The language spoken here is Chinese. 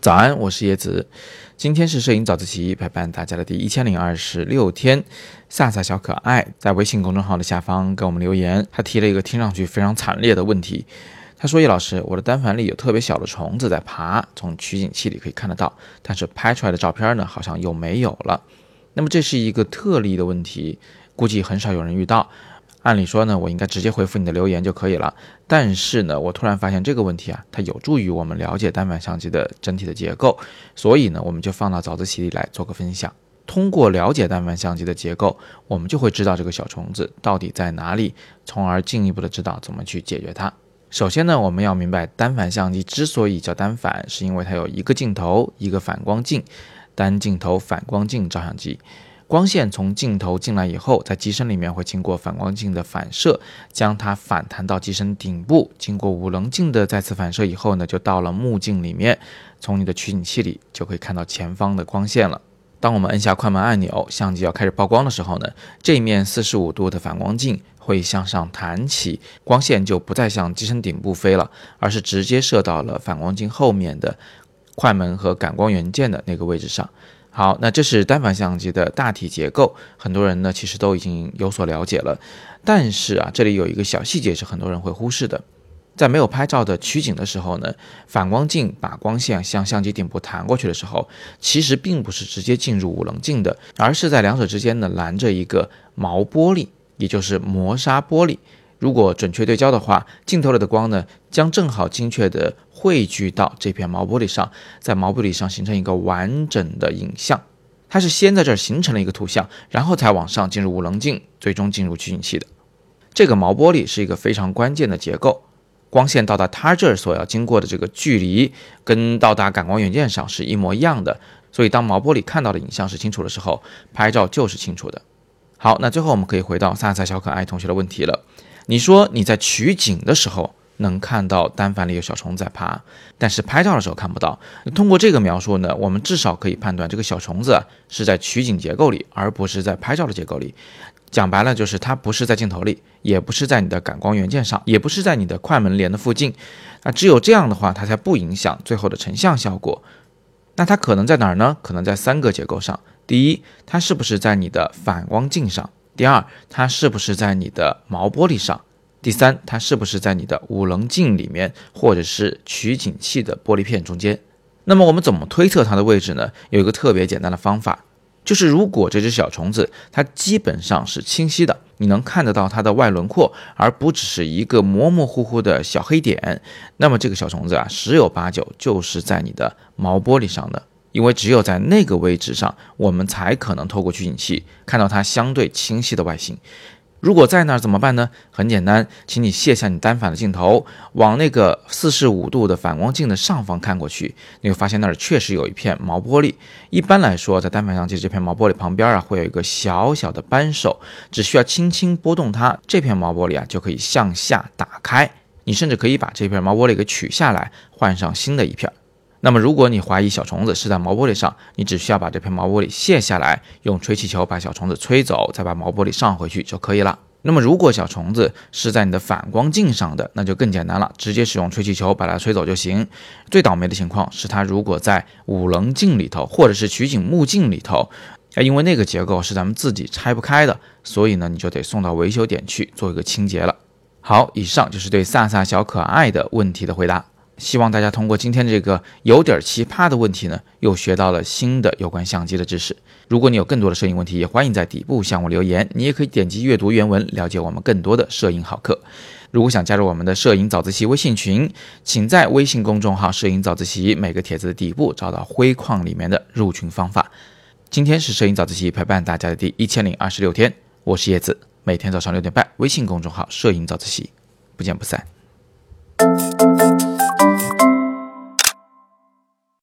早安，我是叶子。今天是摄影早自习陪伴大家的第一千零二十六天。飒飒小可爱在微信公众号的下方给我们留言，他提了一个听上去非常惨烈的问题。他说：“叶老师，我的单反里有特别小的虫子在爬，从取景器里可以看得到，但是拍出来的照片呢，好像又没有了。那么这是一个特例的问题，估计很少有人遇到。”按理说呢，我应该直接回复你的留言就可以了。但是呢，我突然发现这个问题啊，它有助于我们了解单反相机的整体的结构，所以呢，我们就放到早自习里来做个分享。通过了解单反相机的结构，我们就会知道这个小虫子到底在哪里，从而进一步的知道怎么去解决它。首先呢，我们要明白单反相机之所以叫单反，是因为它有一个镜头，一个反光镜，单镜头反光镜照相机。光线从镜头进来以后，在机身里面会经过反光镜的反射，将它反弹到机身顶部，经过五棱镜的再次反射以后呢，就到了目镜里面。从你的取景器里就可以看到前方的光线了。当我们摁下快门按钮，相机要开始曝光的时候呢，这面四十五度的反光镜会向上弹起，光线就不再向机身顶部飞了，而是直接射到了反光镜后面的快门和感光元件的那个位置上。好，那这是单反相机的大体结构，很多人呢其实都已经有所了解了。但是啊，这里有一个小细节是很多人会忽视的，在没有拍照的取景的时候呢，反光镜把光线向相机顶部弹过去的时候，其实并不是直接进入五棱镜的，而是在两者之间呢拦着一个毛玻璃，也就是磨砂玻璃。如果准确对焦的话，镜头里的光呢，将正好精确地汇聚到这片毛玻璃上，在毛玻璃上形成一个完整的影像。它是先在这儿形成了一个图像，然后才往上进入五棱镜，最终进入取景器的。这个毛玻璃是一个非常关键的结构，光线到达它这儿所要经过的这个距离，跟到达感光元件上是一模一样的。所以当毛玻璃看到的影像是清楚的时候，拍照就是清楚的。好，那最后我们可以回到萨萨小可爱同学的问题了。你说你在取景的时候能看到单反里有小虫在爬，但是拍照的时候看不到。通过这个描述呢，我们至少可以判断这个小虫子是在取景结构里，而不是在拍照的结构里。讲白了就是它不是在镜头里，也不是在你的感光元件上，也不是在你的快门帘的附近。那，只有这样的话，它才不影响最后的成像效果。那它可能在哪儿呢？可能在三个结构上。第一，它是不是在你的反光镜上？第二，它是不是在你的毛玻璃上？第三，它是不是在你的五棱镜里面，或者是取景器的玻璃片中间？那么我们怎么推测它的位置呢？有一个特别简单的方法，就是如果这只小虫子它基本上是清晰的，你能看得到它的外轮廓，而不只是一个模模糊糊的小黑点，那么这个小虫子啊，十有八九就是在你的毛玻璃上的。因为只有在那个位置上，我们才可能透过取景器看到它相对清晰的外形。如果在那儿怎么办呢？很简单，请你卸下你单反的镜头，往那个四十五度的反光镜的上方看过去，你会发现那儿确实有一片毛玻璃。一般来说，在单反相机这片毛玻璃旁边啊，会有一个小小的扳手，只需要轻轻拨动它，这片毛玻璃啊就可以向下打开。你甚至可以把这片毛玻璃给取下来，换上新的一片。那么，如果你怀疑小虫子是在毛玻璃上，你只需要把这片毛玻璃卸下来，用吹气球把小虫子吹走，再把毛玻璃上回去就可以了。那么，如果小虫子是在你的反光镜上的，那就更简单了，直接使用吹气球把它吹走就行。最倒霉的情况是它如果在五棱镜里头，或者是取景目镜里头，哎，因为那个结构是咱们自己拆不开的，所以呢，你就得送到维修点去做一个清洁了。好，以上就是对萨萨小可爱的问题的回答。希望大家通过今天这个有点奇葩的问题呢，又学到了新的有关相机的知识。如果你有更多的摄影问题，也欢迎在底部向我留言。你也可以点击阅读原文，了解我们更多的摄影好课。如果想加入我们的摄影早自习微信群，请在微信公众号“摄影早自习”每个帖子的底部找到灰框里面的入群方法。今天是摄影早自习陪伴大家的第一千零二十六天，我是叶子，每天早上六点半，微信公众号“摄影早自习”，不见不散。